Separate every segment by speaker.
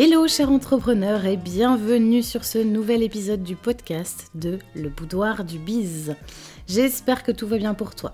Speaker 1: Hello chers entrepreneurs et bienvenue sur ce nouvel épisode du podcast de Le Boudoir du Biz. J'espère que tout va bien pour toi.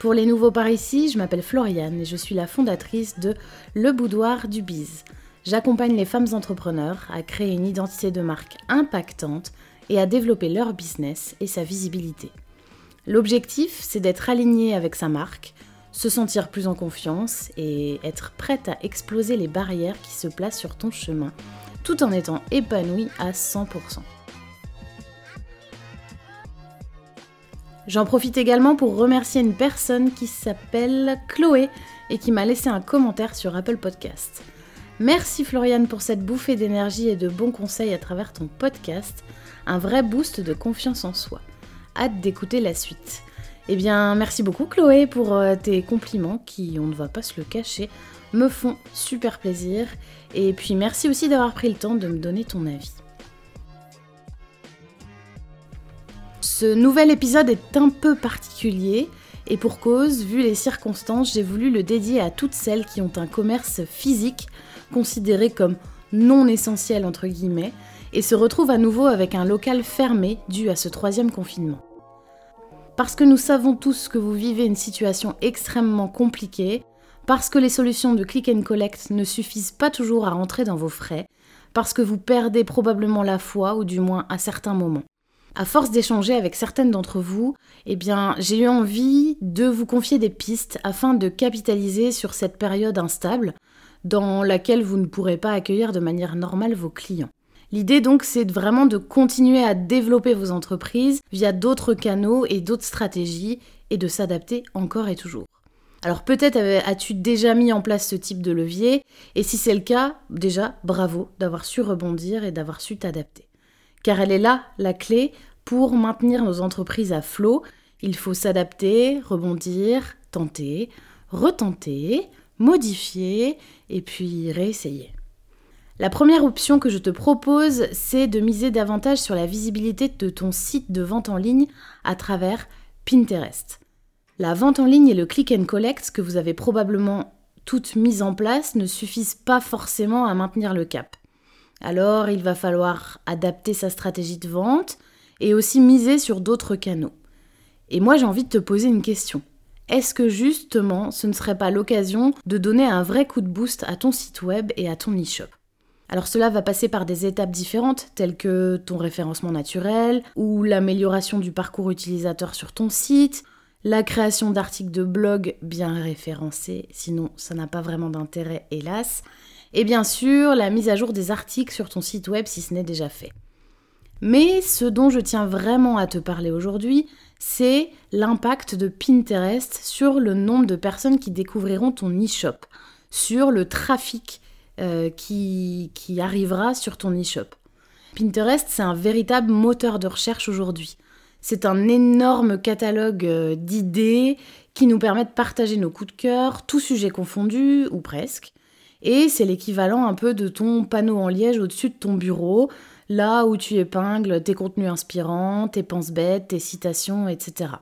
Speaker 1: Pour les nouveaux par ici, je m'appelle Floriane et je suis la fondatrice de Le Boudoir du Biz. J'accompagne les femmes entrepreneurs à créer une identité de marque impactante et à développer leur business et sa visibilité. L'objectif, c'est d'être aligné avec sa marque, se sentir plus en confiance et être prête à exploser les barrières qui se placent sur ton chemin, tout en étant épanoui à 100%. J'en profite également pour remercier une personne qui s'appelle Chloé et qui m'a laissé un commentaire sur Apple Podcast. Merci Floriane pour cette bouffée d'énergie et de bons conseils à travers ton podcast, un vrai boost de confiance en soi. Hâte d'écouter la suite. Eh bien, merci beaucoup Chloé pour euh, tes compliments qui, on ne va pas se le cacher, me font super plaisir. Et puis merci aussi d'avoir pris le temps de me donner ton avis. Ce nouvel épisode est un peu particulier et pour cause, vu les circonstances, j'ai voulu le dédier à toutes celles qui ont un commerce physique considéré comme non essentiel entre guillemets et se retrouvent à nouveau avec un local fermé dû à ce troisième confinement. Parce que nous savons tous que vous vivez une situation extrêmement compliquée, parce que les solutions de click and collect ne suffisent pas toujours à rentrer dans vos frais, parce que vous perdez probablement la foi, ou du moins à certains moments. À force d'échanger avec certaines d'entre vous, eh bien, j'ai eu envie de vous confier des pistes afin de capitaliser sur cette période instable dans laquelle vous ne pourrez pas accueillir de manière normale vos clients. L'idée donc c'est vraiment de continuer à développer vos entreprises via d'autres canaux et d'autres stratégies et de s'adapter encore et toujours. Alors peut-être as-tu déjà mis en place ce type de levier et si c'est le cas, déjà bravo d'avoir su rebondir et d'avoir su t'adapter. Car elle est là la clé pour maintenir nos entreprises à flot. Il faut s'adapter, rebondir, tenter, retenter, modifier et puis réessayer. La première option que je te propose, c'est de miser davantage sur la visibilité de ton site de vente en ligne à travers Pinterest. La vente en ligne et le click and collect que vous avez probablement toutes mises en place ne suffisent pas forcément à maintenir le cap. Alors il va falloir adapter sa stratégie de vente et aussi miser sur d'autres canaux. Et moi j'ai envie de te poser une question. Est-ce que justement ce ne serait pas l'occasion de donner un vrai coup de boost à ton site web et à ton e-shop? Alors cela va passer par des étapes différentes, telles que ton référencement naturel, ou l'amélioration du parcours utilisateur sur ton site, la création d'articles de blog bien référencés, sinon ça n'a pas vraiment d'intérêt hélas, et bien sûr la mise à jour des articles sur ton site web si ce n'est déjà fait. Mais ce dont je tiens vraiment à te parler aujourd'hui, c'est l'impact de Pinterest sur le nombre de personnes qui découvriront ton e-shop, sur le trafic euh, qui, arrivera sur ton e-shop. Pinterest, c'est un véritable moteur de recherche aujourd'hui. C'est un énorme catalogue euh, d'idées qui nous permet de partager nos coups de cœur, tous sujets confondus, ou presque. Et c'est l'équivalent un peu de ton panneau en liège au-dessus de ton bureau, là où tu épingles tes contenus inspirants, tes penses bêtes, tes citations, etc.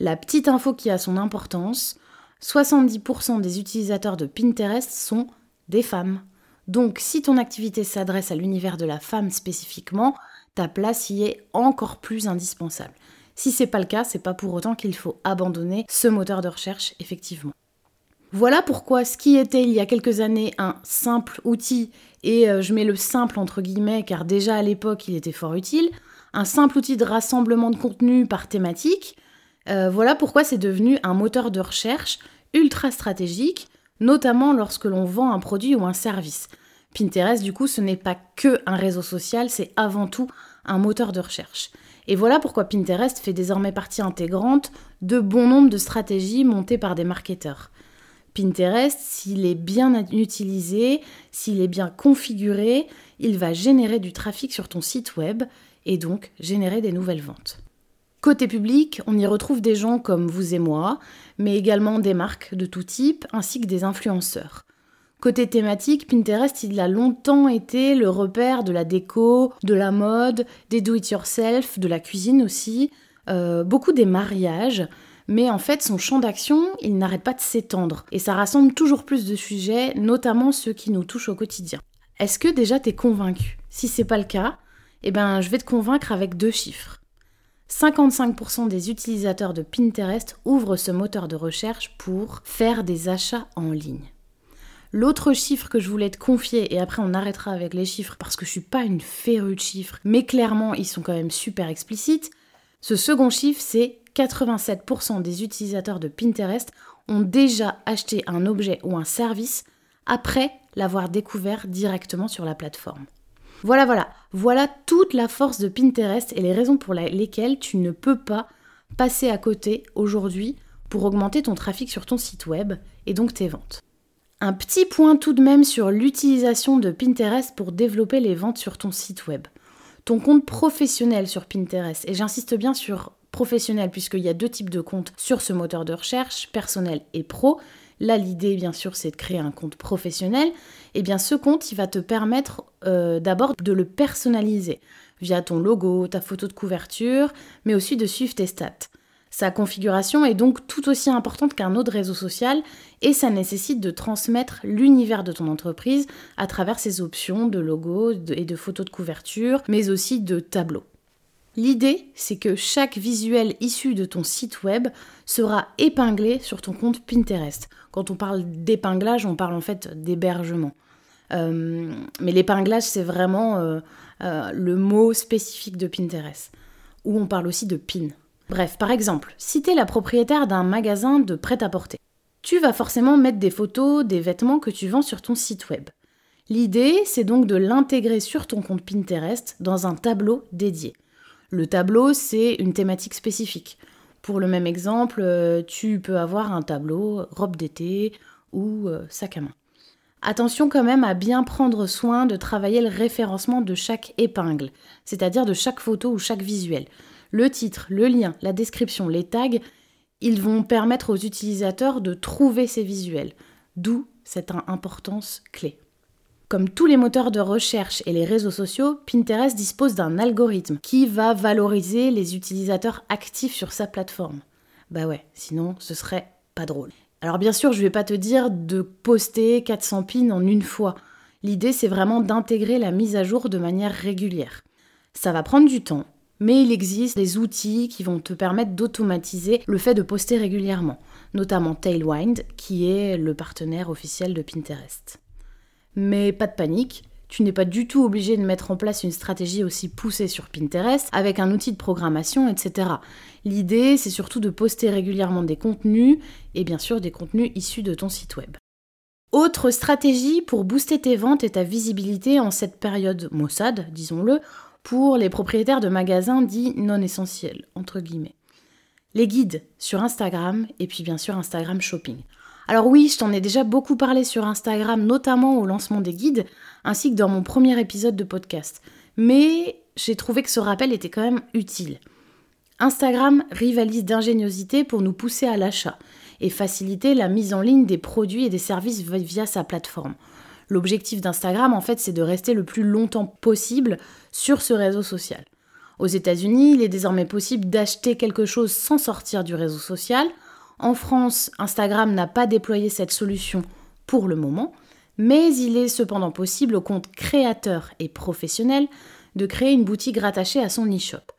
Speaker 1: La petite info qui a son importance, 70% des utilisateurs de Pinterest sont des femmes. Donc si ton activité s'adresse à l'univers de la femme spécifiquement, ta place y est encore plus indispensable. Si c'est pas le cas, c'est pas pour autant qu'il faut abandonner ce moteur de recherche effectivement. Voilà pourquoi ce qui était il y a quelques années un simple outil, et euh, je mets le simple entre guillemets car déjà à l'époque il était fort utile, un simple outil de rassemblement de contenu par thématique, euh, voilà pourquoi c'est devenu un moteur de recherche ultra stratégique notamment lorsque l'on vend un produit ou un service. Pinterest, du coup, ce n'est pas que un réseau social, c'est avant tout un moteur de recherche. Et voilà pourquoi Pinterest fait désormais partie intégrante de bon nombre de stratégies montées par des marketeurs. Pinterest, s'il est bien utilisé, s'il est bien configuré, il va générer du trafic sur ton site web et donc générer des nouvelles ventes. Côté public, on y retrouve des gens comme vous et moi, mais également des marques de tout type, ainsi que des influenceurs. Côté thématique, Pinterest, il a longtemps été le repère de la déco, de la mode, des do-it-yourself, de la cuisine aussi, euh, beaucoup des mariages, mais en fait son champ d'action, il n'arrête pas de s'étendre, et ça rassemble toujours plus de sujets, notamment ceux qui nous touchent au quotidien. Est-ce que déjà t'es convaincu? Si c'est pas le cas, eh ben je vais te convaincre avec deux chiffres. 55% des utilisateurs de Pinterest ouvrent ce moteur de recherche pour faire des achats en ligne. L'autre chiffre que je voulais te confier, et après on arrêtera avec les chiffres parce que je suis pas une férue de chiffres, mais clairement ils sont quand même super explicites. Ce second chiffre, c'est 87% des utilisateurs de Pinterest ont déjà acheté un objet ou un service après l'avoir découvert directement sur la plateforme. Voilà, voilà, voilà toute la force de Pinterest et les raisons pour lesquelles tu ne peux pas passer à côté aujourd'hui pour augmenter ton trafic sur ton site web et donc tes ventes. Un petit point tout de même sur l'utilisation de Pinterest pour développer les ventes sur ton site web. Ton compte professionnel sur Pinterest, et j'insiste bien sur professionnel puisqu'il y a deux types de comptes sur ce moteur de recherche, personnel et pro. Là, l'idée, bien sûr, c'est de créer un compte professionnel. Et eh bien, ce compte, va te permettre euh, d'abord de le personnaliser via ton logo, ta photo de couverture, mais aussi de suivre tes stats. Sa configuration est donc tout aussi importante qu'un autre réseau social et ça nécessite de transmettre l'univers de ton entreprise à travers ses options de logo et de photos de couverture, mais aussi de tableaux. L'idée, c'est que chaque visuel issu de ton site web sera épinglé sur ton compte Pinterest. Quand on parle d'épinglage, on parle en fait d'hébergement. Euh, mais l'épinglage, c'est vraiment euh, euh, le mot spécifique de Pinterest. Ou on parle aussi de pin. Bref, par exemple, si tu la propriétaire d'un magasin de prêt-à-porter, tu vas forcément mettre des photos des vêtements que tu vends sur ton site web. L'idée, c'est donc de l'intégrer sur ton compte Pinterest dans un tableau dédié. Le tableau, c'est une thématique spécifique. Pour le même exemple, euh, tu peux avoir un tableau robe d'été ou euh, sac à main. Attention quand même à bien prendre soin de travailler le référencement de chaque épingle, c'est-à-dire de chaque photo ou chaque visuel. Le titre, le lien, la description, les tags, ils vont permettre aux utilisateurs de trouver ces visuels, d'où cette importance clé. Comme tous les moteurs de recherche et les réseaux sociaux, Pinterest dispose d'un algorithme qui va valoriser les utilisateurs actifs sur sa plateforme. Bah ouais, sinon ce serait pas drôle. Alors bien sûr, je vais pas te dire de poster 400 pins en une fois. L'idée c'est vraiment d'intégrer la mise à jour de manière régulière. Ça va prendre du temps, mais il existe des outils qui vont te permettre d'automatiser le fait de poster régulièrement, notamment Tailwind, qui est le partenaire officiel de Pinterest. Mais pas de panique, tu n'es pas du tout obligé de mettre en place une stratégie aussi poussée sur Pinterest avec un outil de programmation, etc. L'idée, c'est surtout de poster régulièrement des contenus et bien sûr des contenus issus de ton site web. Autre stratégie pour booster tes ventes et ta visibilité en cette période maussade, disons-le, pour les propriétaires de magasins dits non essentiels, entre guillemets. Les guides sur Instagram et puis bien sûr Instagram Shopping. Alors oui, je t'en ai déjà beaucoup parlé sur Instagram, notamment au lancement des guides, ainsi que dans mon premier épisode de podcast. Mais j'ai trouvé que ce rappel était quand même utile. Instagram rivalise d'ingéniosité pour nous pousser à l'achat et faciliter la mise en ligne des produits et des services via sa plateforme. L'objectif d'Instagram, en fait, c'est de rester le plus longtemps possible sur ce réseau social. Aux États-Unis, il est désormais possible d'acheter quelque chose sans sortir du réseau social, en France, Instagram n'a pas déployé cette solution pour le moment, mais il est cependant possible au compte créateur et professionnel de créer une boutique rattachée à son e-shop.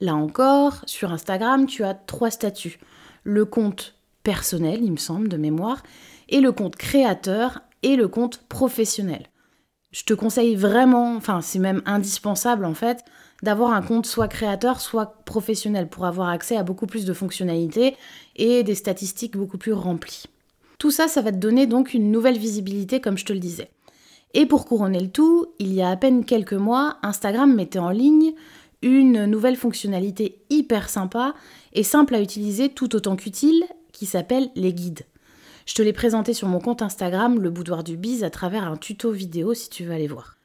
Speaker 1: Là encore, sur Instagram, tu as trois statuts. Le compte personnel, il me semble, de mémoire, et le compte créateur et le compte professionnel. Je te conseille vraiment, enfin c'est même indispensable en fait, d'avoir un compte soit créateur, soit professionnel pour avoir accès à beaucoup plus de fonctionnalités et des statistiques beaucoup plus remplies. Tout ça, ça va te donner donc une nouvelle visibilité, comme je te le disais. Et pour couronner le tout, il y a à peine quelques mois, Instagram mettait en ligne une nouvelle fonctionnalité hyper sympa et simple à utiliser tout autant qu'utile qui s'appelle les guides. Je te l'ai présenté sur mon compte Instagram, le boudoir du bise, à travers un tuto vidéo si tu veux aller voir.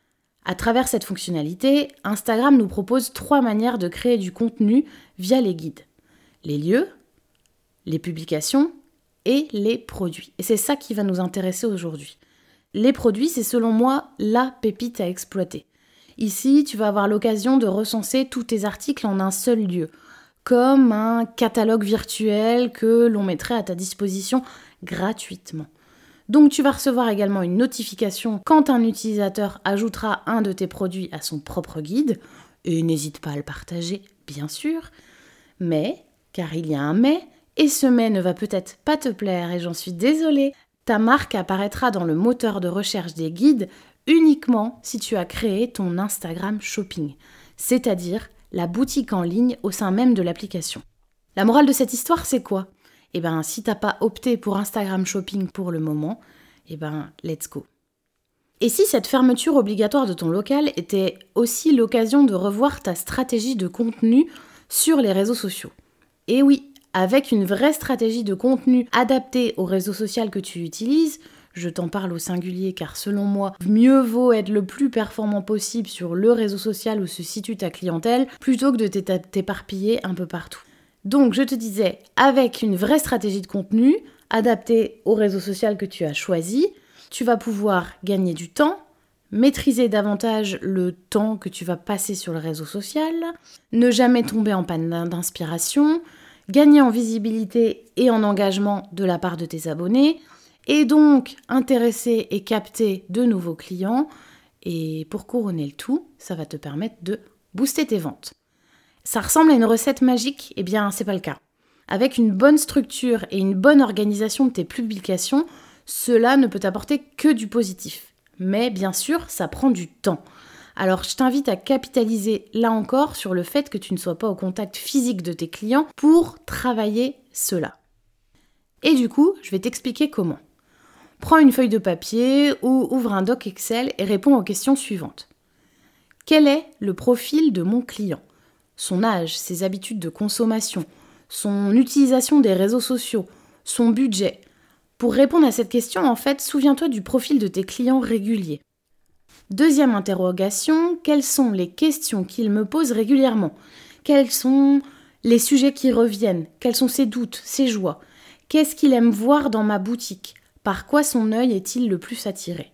Speaker 1: À travers cette fonctionnalité, Instagram nous propose trois manières de créer du contenu via les guides. Les lieux, les publications et les produits. Et c'est ça qui va nous intéresser aujourd'hui. Les produits, c'est selon moi la pépite à exploiter. Ici, tu vas avoir l'occasion de recenser tous tes articles en un seul lieu, comme un catalogue virtuel que l'on mettrait à ta disposition gratuitement. Donc tu vas recevoir également une notification quand un utilisateur ajoutera un de tes produits à son propre guide. Et n'hésite pas à le partager, bien sûr. Mais, car il y a un mais, et ce mais ne va peut-être pas te plaire et j'en suis désolée, ta marque apparaîtra dans le moteur de recherche des guides uniquement si tu as créé ton Instagram Shopping, c'est-à-dire la boutique en ligne au sein même de l'application. La morale de cette histoire, c'est quoi? Eh ben, si t'as pas opté pour Instagram Shopping pour le moment, eh ben, let's go. Et si cette fermeture obligatoire de ton local était aussi l'occasion de revoir ta stratégie de contenu sur les réseaux sociaux? Et oui, avec une vraie stratégie de contenu adaptée au réseau social que tu utilises, je t'en parle au singulier car selon moi, mieux vaut être le plus performant possible sur le réseau social où se situe ta clientèle plutôt que de t'éparpiller un peu partout. Donc je te disais, avec une vraie stratégie de contenu adaptée au réseau social que tu as choisi, tu vas pouvoir gagner du temps, maîtriser davantage le temps que tu vas passer sur le réseau social, ne jamais tomber en panne d'inspiration, gagner en visibilité et en engagement de la part de tes abonnés, et donc intéresser et capter de nouveaux clients. Et pour couronner le tout, ça va te permettre de booster tes ventes. Ça ressemble à une recette magique Eh bien, c'est pas le cas. Avec une bonne structure et une bonne organisation de tes publications, cela ne peut apporter que du positif. Mais bien sûr, ça prend du temps. Alors je t'invite à capitaliser là encore sur le fait que tu ne sois pas au contact physique de tes clients pour travailler cela. Et du coup, je vais t'expliquer comment. Prends une feuille de papier ou ouvre un doc Excel et réponds aux questions suivantes. Quel est le profil de mon client? Son âge, ses habitudes de consommation, son utilisation des réseaux sociaux, son budget. Pour répondre à cette question, en fait, souviens-toi du profil de tes clients réguliers. Deuxième interrogation, quelles sont les questions qu'il me pose régulièrement? Quels sont les sujets qui reviennent? Quels sont ses doutes, ses joies? Qu'est-ce qu'il aime voir dans ma boutique? Par quoi son œil est-il le plus attiré?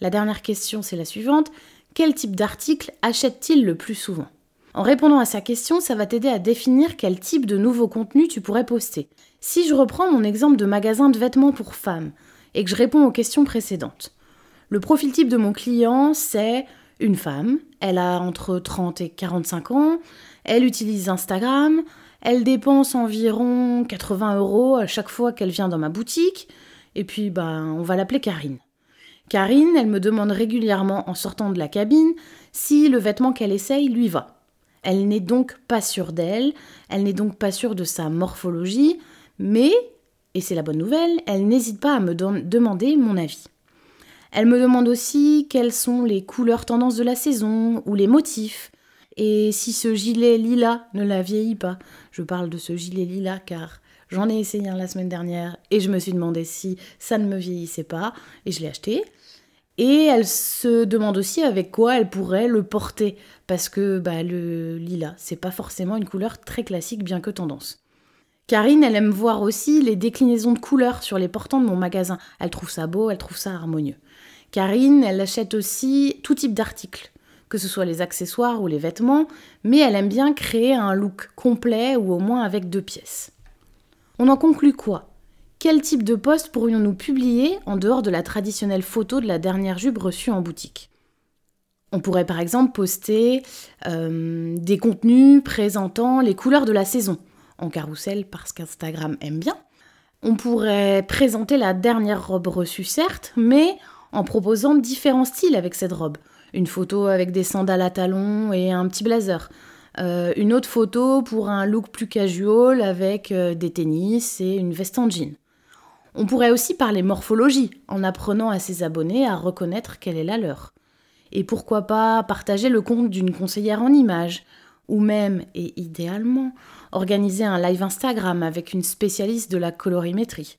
Speaker 1: La dernière question, c'est la suivante. Quel type d'article achète-t-il le plus souvent? En répondant à sa question, ça va t'aider à définir quel type de nouveau contenu tu pourrais poster. Si je reprends mon exemple de magasin de vêtements pour femmes et que je réponds aux questions précédentes, le profil type de mon client, c'est une femme, elle a entre 30 et 45 ans, elle utilise Instagram, elle dépense environ 80 euros à chaque fois qu'elle vient dans ma boutique, et puis, ben, on va l'appeler Karine. Karine, elle me demande régulièrement en sortant de la cabine si le vêtement qu'elle essaye lui va. Elle n'est donc pas sûre d'elle, elle n'est donc pas sûre de sa morphologie, mais, et c'est la bonne nouvelle, elle n'hésite pas à me demander mon avis. Elle me demande aussi quelles sont les couleurs tendances de la saison ou les motifs, et si ce gilet lilas ne la vieillit pas. Je parle de ce gilet lilas car J'en ai essayé un la semaine dernière et je me suis demandé si ça ne me vieillissait pas et je l'ai acheté. Et elle se demande aussi avec quoi elle pourrait le porter parce que bah, le lilas, c'est pas forcément une couleur très classique bien que tendance. Karine, elle aime voir aussi les déclinaisons de couleurs sur les portants de mon magasin. Elle trouve ça beau, elle trouve ça harmonieux. Karine, elle achète aussi tout type d'articles, que ce soit les accessoires ou les vêtements, mais elle aime bien créer un look complet ou au moins avec deux pièces. On en conclut quoi? Quel type de poste pourrions-nous publier en dehors de la traditionnelle photo de la dernière jupe reçue en boutique? On pourrait par exemple poster euh, des contenus présentant les couleurs de la saison, en carrousel parce qu'Instagram aime bien. On pourrait présenter la dernière robe reçue certes, mais en proposant différents styles avec cette robe. Une photo avec des sandales à talons et un petit blazer. Euh, une autre photo pour un look plus casual avec euh, des tennis et une veste en jean. On pourrait aussi parler morphologie en apprenant à ses abonnés à reconnaître quelle est la leur. Et pourquoi pas partager le compte d'une conseillère en images, ou même, et idéalement, organiser un live Instagram avec une spécialiste de la colorimétrie.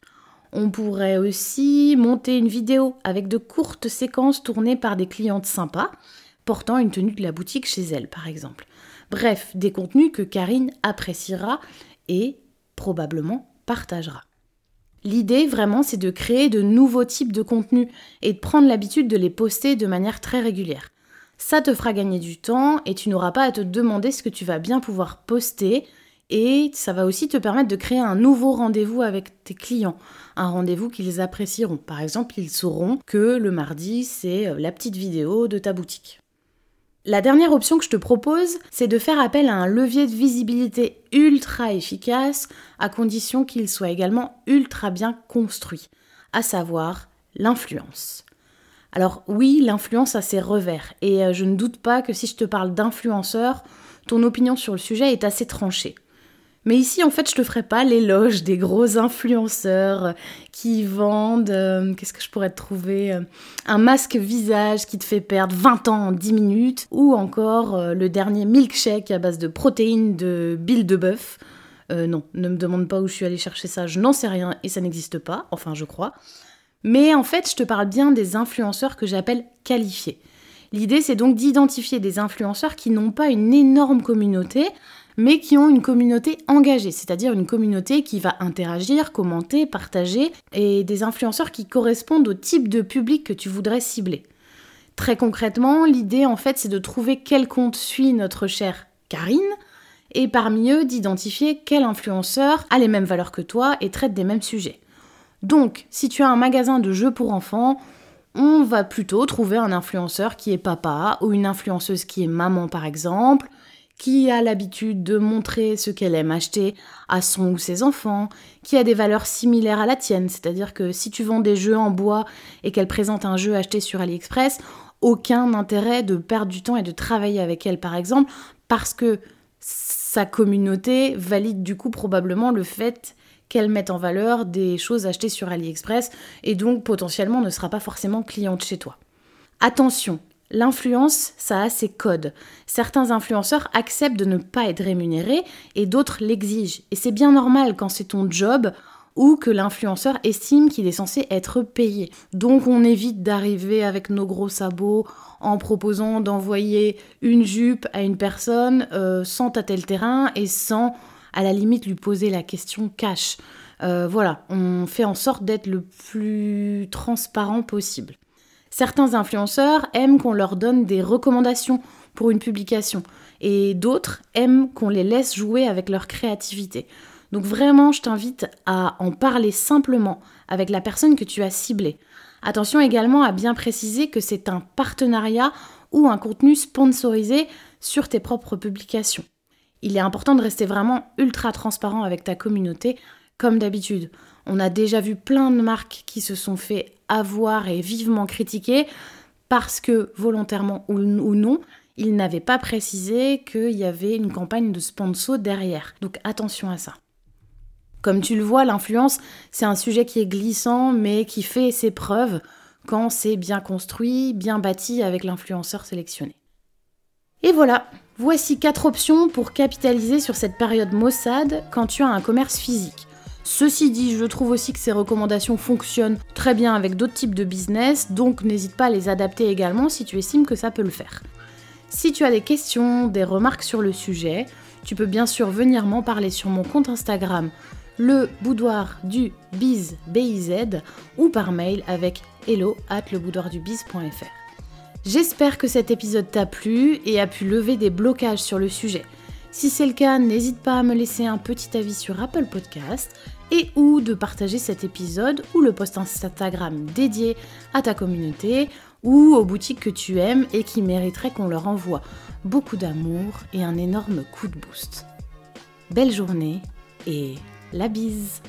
Speaker 1: On pourrait aussi monter une vidéo avec de courtes séquences tournées par des clientes sympas, portant une tenue de la boutique chez elle, par exemple. Bref, des contenus que Karine appréciera et probablement partagera. L'idée vraiment c'est de créer de nouveaux types de contenus et de prendre l'habitude de les poster de manière très régulière. Ça te fera gagner du temps et tu n'auras pas à te demander ce que tu vas bien pouvoir poster Et ça va aussi te permettre de créer un nouveau rendez-vous avec tes clients, un rendez-vous qu'ils apprécieront. Par exemple, ils sauront que le mardi, c'est euh, la petite vidéo de ta boutique. La dernière option que je te propose, c'est de faire appel à un levier de visibilité ultra efficace, à condition qu'il soit également ultra bien construit, à savoir l'influence. Alors oui, l'influence a ses revers, et euh, je ne doute pas que si je te parle d'influenceur, ton opinion sur le sujet est assez tranchée. Mais ici, en fait, je te ferai pas l'éloge des gros influenceurs euh, qui vendent, euh, qu'est-ce que je pourrais te trouver, euh, un masque visage qui te fait perdre 20 ans en 10 minutes, ou encore le dernier milkshake à base de protéines de bile de bœuf. non, ne me demande pas où je suis allée chercher ça, je n'en sais rien et ça n'existe pas, enfin je crois. Mais en fait, je te parle bien des influenceurs que j'appelle qualifiés. L'idée, c'est donc d'identifier des influenceurs qui n'ont pas une énorme communauté, mais qui ont une communauté engagée, c'est-à-dire une communauté qui va interagir, commenter, partager, et des influenceurs qui correspondent au type de public que tu voudrais cibler. Très concrètement, l'idée en fait c'est de trouver quel compte suit notre chère Karine, et parmi eux d'identifier quel influenceur a les mêmes valeurs que toi et traite des mêmes sujets. Donc, si tu as un magasin de jeux pour enfants, on va plutôt trouver un influenceur qui est papa ou une influenceuse qui est maman par exemple, qui a l'habitude de montrer ce qu'elle aime acheter à son ou ses enfants, qui a des valeurs similaires à la tienne, c'est-à-dire que si tu vends des jeux en bois et qu'elle présente un jeu acheté sur AliExpress, aucun intérêt de perdre du temps et de travailler avec elle par exemple, parce que sa communauté valide du coup probablement le fait qu'elle mette en valeur des choses achetées sur AliExpress et donc potentiellement ne sera pas forcément cliente chez toi. Attention, L'influence, ça a ses codes. Certains influenceurs acceptent de ne pas être rémunérés et d'autres l'exigent. Et c'est bien normal quand c'est ton job ou que l'influenceur estime qu'il est censé être payé. Donc on évite d'arriver avec nos gros sabots en proposant d'envoyer une jupe à une personne euh, sans tâter le terrain et sans à la limite lui poser la question cash. Euh, voilà, on fait en sorte d'être le plus transparent possible. Certains influenceurs aiment qu'on leur donne des recommandations pour une publication et d'autres aiment qu'on les laisse jouer avec leur créativité. Donc vraiment, je t'invite à en parler simplement avec la personne que tu as ciblée. Attention également à bien préciser que c'est un partenariat ou un contenu sponsorisé sur tes propres publications. Il est important de rester vraiment ultra transparent avec ta communauté, comme d'habitude. On a déjà vu plein de marques qui se sont fait avoir et vivement critiquer parce que, volontairement ou, non, ils n'avaient pas précisé qu'il y avait une campagne de sponsor derrière. Donc attention à ça. Comme tu le vois, l'influence, c'est un sujet qui est glissant, mais qui fait ses preuves quand c'est bien construit, bien bâti avec l'influenceur sélectionné. Et voilà, voici quatre options pour capitaliser sur cette période maussade quand tu as un commerce physique. Ceci dit, je trouve aussi que ces recommandations fonctionnent très bien avec d'autres types de business, donc n'hésite pas à les adapter également si tu estimes que ça peut le faire. Si tu as des questions, des remarques sur le sujet, tu peux bien sûr venir m'en parler sur mon compte Instagram, le boudoir du biz, ou par mail avec hello at. J'espère que cet épisode t'a plu et a pu lever des blocages sur le sujet. Si c'est le cas, n'hésite pas à me laisser un petit avis sur Apple Podcast et ou de partager cet épisode ou le post Instagram dédié à ta communauté ou aux boutiques que tu aimes et qui mériteraient qu'on leur envoie beaucoup d'amour et un énorme coup de boost. Belle journée et la bise